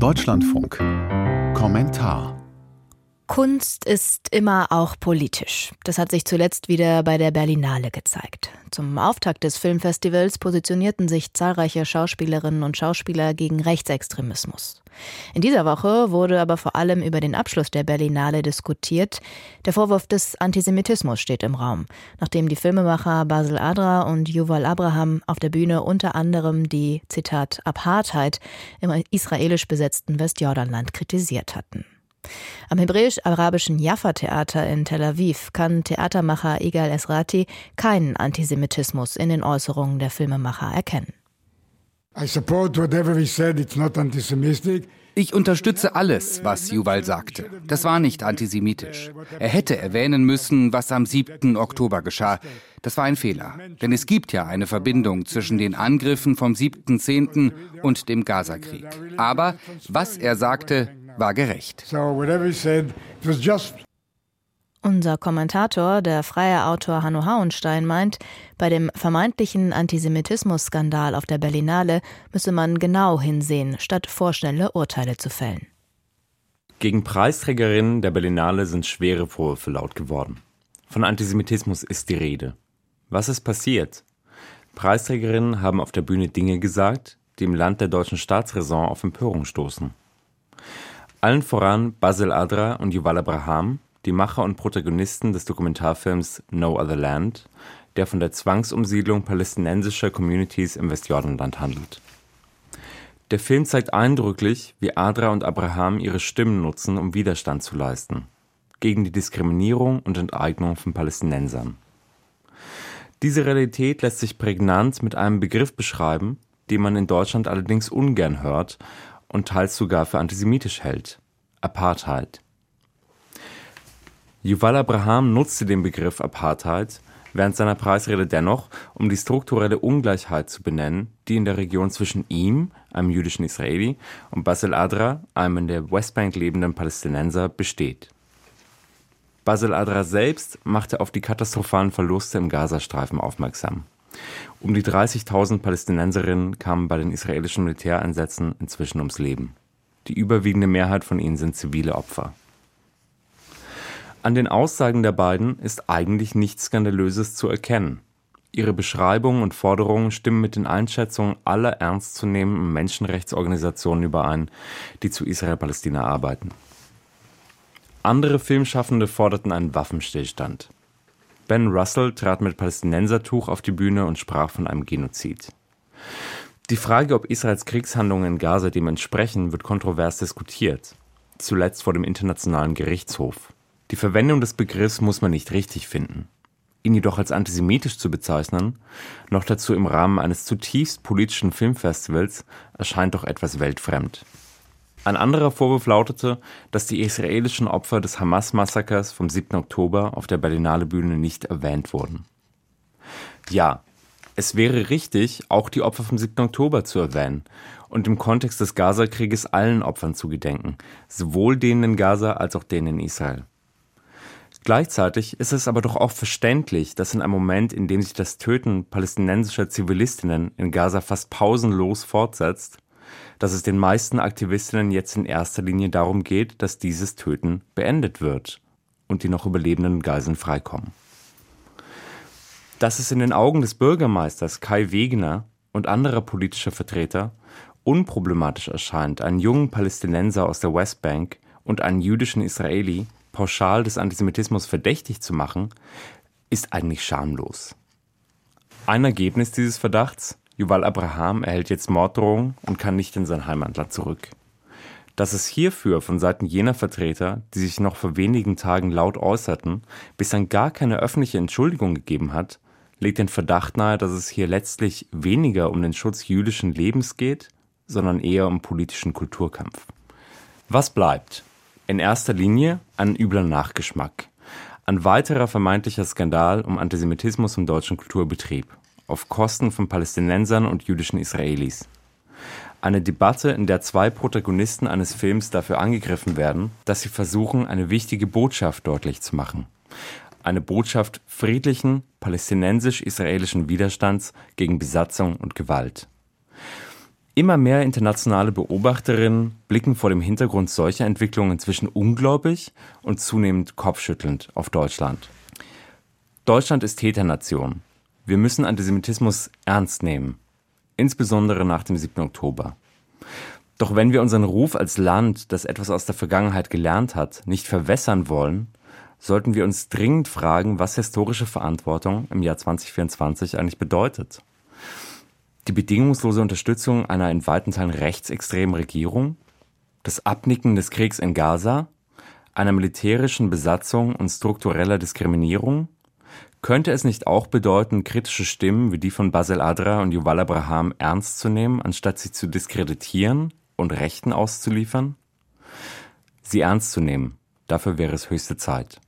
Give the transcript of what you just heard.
Deutschlandfunk. Kommentar. Kunst ist immer auch politisch. Das hat sich zuletzt wieder bei der Berlinale gezeigt. Zum Auftakt des Filmfestivals positionierten sich zahlreiche Schauspielerinnen und Schauspieler gegen Rechtsextremismus. In dieser Woche wurde aber vor allem über den Abschluss der Berlinale diskutiert. Der Vorwurf des Antisemitismus steht im Raum, nachdem die Filmemacher Basil Adra und Yuval Abraham auf der Bühne unter anderem die, Zitat, Apartheid im israelisch besetzten Westjordanland kritisiert hatten. Am hebräisch-arabischen Jaffa-Theater in Tel Aviv kann Theatermacher Igal Esrati keinen Antisemitismus in den Äußerungen der Filmemacher erkennen. Ich unterstütze alles, was Yuval sagte. Das war nicht antisemitisch. Er hätte erwähnen müssen, was am 7. Oktober geschah. Das war ein Fehler. Denn es gibt ja eine Verbindung zwischen den Angriffen vom 7.10. und dem Gazakrieg. Aber was er sagte, war gerecht. Unser Kommentator, der freie Autor Hanno Hauenstein, meint, bei dem vermeintlichen Antisemitismus-Skandal auf der Berlinale müsse man genau hinsehen, statt vorschnelle Urteile zu fällen. Gegen Preisträgerinnen der Berlinale sind schwere Vorwürfe laut geworden. Von Antisemitismus ist die Rede. Was ist passiert? Preisträgerinnen haben auf der Bühne Dinge gesagt, die im Land der deutschen Staatsräson auf Empörung stoßen. Allen voran Basil Adra und Yuval Abraham, die Macher und Protagonisten des Dokumentarfilms No Other Land, der von der Zwangsumsiedlung palästinensischer Communities im Westjordanland handelt. Der Film zeigt eindrücklich, wie Adra und Abraham ihre Stimmen nutzen, um Widerstand zu leisten gegen die Diskriminierung und Enteignung von Palästinensern. Diese Realität lässt sich prägnant mit einem Begriff beschreiben, den man in Deutschland allerdings ungern hört und teils sogar für antisemitisch hält: Apartheid. Yuval Abraham nutzte den Begriff Apartheid während seiner Preisrede dennoch, um die strukturelle Ungleichheit zu benennen, die in der Region zwischen ihm, einem jüdischen Israeli, und Basil Adra, einem in der Westbank lebenden Palästinenser, besteht. Basil Adra selbst machte auf die katastrophalen Verluste im Gazastreifen aufmerksam. Um die 30.000 Palästinenserinnen kamen bei den israelischen Militäreinsätzen inzwischen ums Leben. Die überwiegende Mehrheit von ihnen sind zivile Opfer. An den Aussagen der beiden ist eigentlich nichts Skandalöses zu erkennen. Ihre Beschreibungen und Forderungen stimmen mit den Einschätzungen aller ernstzunehmenden Menschenrechtsorganisationen überein, die zu Israel-Palästina arbeiten. Andere Filmschaffende forderten einen Waffenstillstand. Ben Russell trat mit Palästinensertuch auf die Bühne und sprach von einem Genozid. Die Frage, ob Israels Kriegshandlungen in Gaza dem entsprechen, wird kontrovers diskutiert, zuletzt vor dem Internationalen Gerichtshof. Die Verwendung des Begriffs muss man nicht richtig finden. Ihn jedoch als antisemitisch zu bezeichnen, noch dazu im Rahmen eines zutiefst politischen Filmfestivals, erscheint doch etwas weltfremd. Ein anderer Vorwurf lautete, dass die israelischen Opfer des Hamas-Massakers vom 7. Oktober auf der Berlinale Bühne nicht erwähnt wurden. Ja, es wäre richtig, auch die Opfer vom 7. Oktober zu erwähnen und im Kontext des Gaza-Krieges allen Opfern zu gedenken, sowohl denen in Gaza als auch denen in Israel. Gleichzeitig ist es aber doch auch verständlich, dass in einem Moment, in dem sich das Töten palästinensischer Zivilistinnen in Gaza fast pausenlos fortsetzt, dass es den meisten Aktivistinnen jetzt in erster Linie darum geht, dass dieses Töten beendet wird und die noch überlebenden Geiseln freikommen. Dass es in den Augen des Bürgermeisters Kai Wegener und anderer politischer Vertreter unproblematisch erscheint, einen jungen Palästinenser aus der Westbank und einen jüdischen Israeli pauschal des Antisemitismus verdächtig zu machen, ist eigentlich schamlos. Ein Ergebnis dieses Verdachts Yuval Abraham erhält jetzt Morddrohungen und kann nicht in sein Heimatland zurück. Dass es hierfür von Seiten jener Vertreter, die sich noch vor wenigen Tagen laut äußerten, bislang gar keine öffentliche Entschuldigung gegeben hat, legt den Verdacht nahe, dass es hier letztlich weniger um den Schutz jüdischen Lebens geht, sondern eher um politischen Kulturkampf. Was bleibt? In erster Linie ein übler Nachgeschmack. Ein weiterer vermeintlicher Skandal um Antisemitismus im deutschen Kulturbetrieb auf Kosten von Palästinensern und jüdischen Israelis. Eine Debatte, in der zwei Protagonisten eines Films dafür angegriffen werden, dass sie versuchen, eine wichtige Botschaft deutlich zu machen. Eine Botschaft friedlichen, palästinensisch-israelischen Widerstands gegen Besatzung und Gewalt. Immer mehr internationale Beobachterinnen blicken vor dem Hintergrund solcher Entwicklungen inzwischen ungläubig und zunehmend kopfschüttelnd auf Deutschland. Deutschland ist Täternation. Wir müssen Antisemitismus ernst nehmen, insbesondere nach dem 7. Oktober. Doch wenn wir unseren Ruf als Land, das etwas aus der Vergangenheit gelernt hat, nicht verwässern wollen, sollten wir uns dringend fragen, was historische Verantwortung im Jahr 2024 eigentlich bedeutet. Die bedingungslose Unterstützung einer in weiten Teilen rechtsextremen Regierung, das Abnicken des Kriegs in Gaza, einer militärischen Besatzung und struktureller Diskriminierung, könnte es nicht auch bedeuten, kritische Stimmen wie die von Basel Adra und Yuval Abraham ernst zu nehmen, anstatt sie zu diskreditieren und Rechten auszuliefern? Sie ernst zu nehmen, dafür wäre es höchste Zeit.